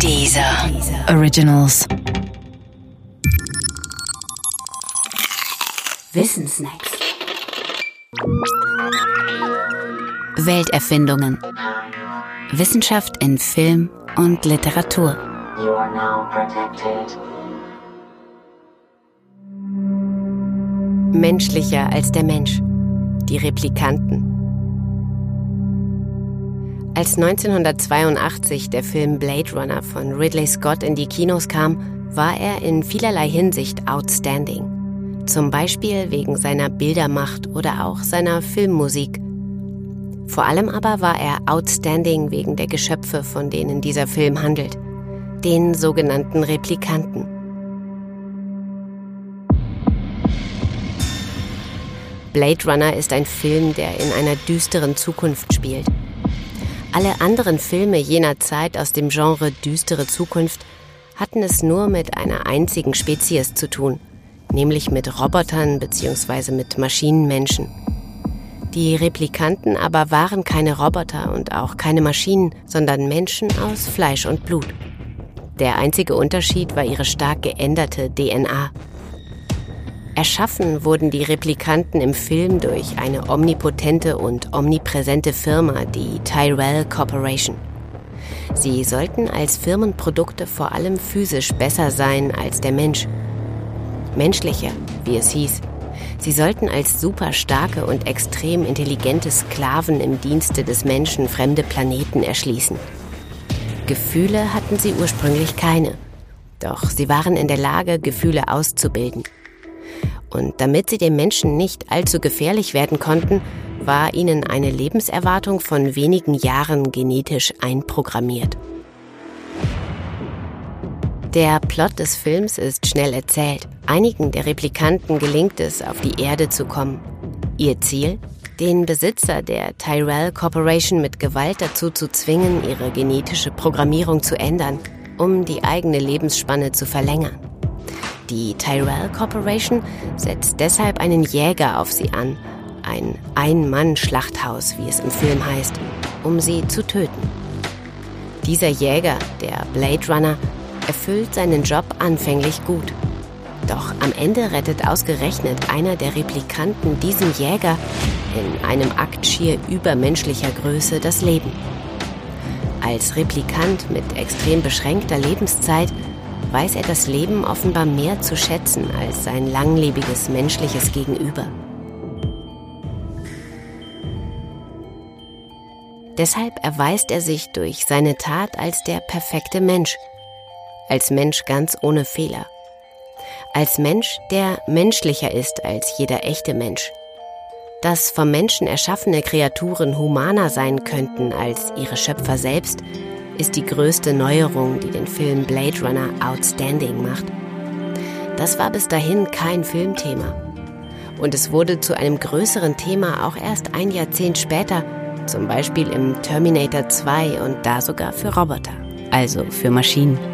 Dieser Originals. Wissensnacks. Welterfindungen. Wissenschaft in Film und Literatur. Menschlicher als der Mensch. Die Replikanten. Als 1982 der Film Blade Runner von Ridley Scott in die Kinos kam, war er in vielerlei Hinsicht outstanding. Zum Beispiel wegen seiner Bildermacht oder auch seiner Filmmusik. Vor allem aber war er outstanding wegen der Geschöpfe, von denen dieser Film handelt, den sogenannten Replikanten. Blade Runner ist ein Film, der in einer düsteren Zukunft spielt. Alle anderen Filme jener Zeit aus dem Genre düstere Zukunft hatten es nur mit einer einzigen Spezies zu tun, nämlich mit Robotern bzw. mit Maschinenmenschen. Die Replikanten aber waren keine Roboter und auch keine Maschinen, sondern Menschen aus Fleisch und Blut. Der einzige Unterschied war ihre stark geänderte DNA. Erschaffen wurden die Replikanten im Film durch eine omnipotente und omnipräsente Firma, die Tyrell Corporation. Sie sollten als Firmenprodukte vor allem physisch besser sein als der Mensch. Menschlicher, wie es hieß. Sie sollten als super starke und extrem intelligente Sklaven im Dienste des Menschen fremde Planeten erschließen. Gefühle hatten sie ursprünglich keine. Doch sie waren in der Lage, Gefühle auszubilden. Und damit sie den Menschen nicht allzu gefährlich werden konnten, war ihnen eine Lebenserwartung von wenigen Jahren genetisch einprogrammiert. Der Plot des Films ist schnell erzählt. Einigen der Replikanten gelingt es, auf die Erde zu kommen. Ihr Ziel? Den Besitzer der Tyrell Corporation mit Gewalt dazu zu zwingen, ihre genetische Programmierung zu ändern, um die eigene Lebensspanne zu verlängern. Die Tyrell Corporation setzt deshalb einen Jäger auf sie an, ein Ein-Mann-Schlachthaus, wie es im Film heißt, um sie zu töten. Dieser Jäger, der Blade Runner, erfüllt seinen Job anfänglich gut. Doch am Ende rettet ausgerechnet einer der Replikanten diesem Jäger in einem Akt schier übermenschlicher Größe das Leben. Als Replikant mit extrem beschränkter Lebenszeit weiß er das Leben offenbar mehr zu schätzen als sein langlebiges menschliches Gegenüber. Deshalb erweist er sich durch seine Tat als der perfekte Mensch, als Mensch ganz ohne Fehler, als Mensch, der menschlicher ist als jeder echte Mensch. Dass vom Menschen erschaffene Kreaturen humaner sein könnten als ihre Schöpfer selbst, ist die größte Neuerung, die den Film Blade Runner outstanding macht. Das war bis dahin kein Filmthema. Und es wurde zu einem größeren Thema auch erst ein Jahrzehnt später, zum Beispiel im Terminator 2 und da sogar für Roboter, also für Maschinen.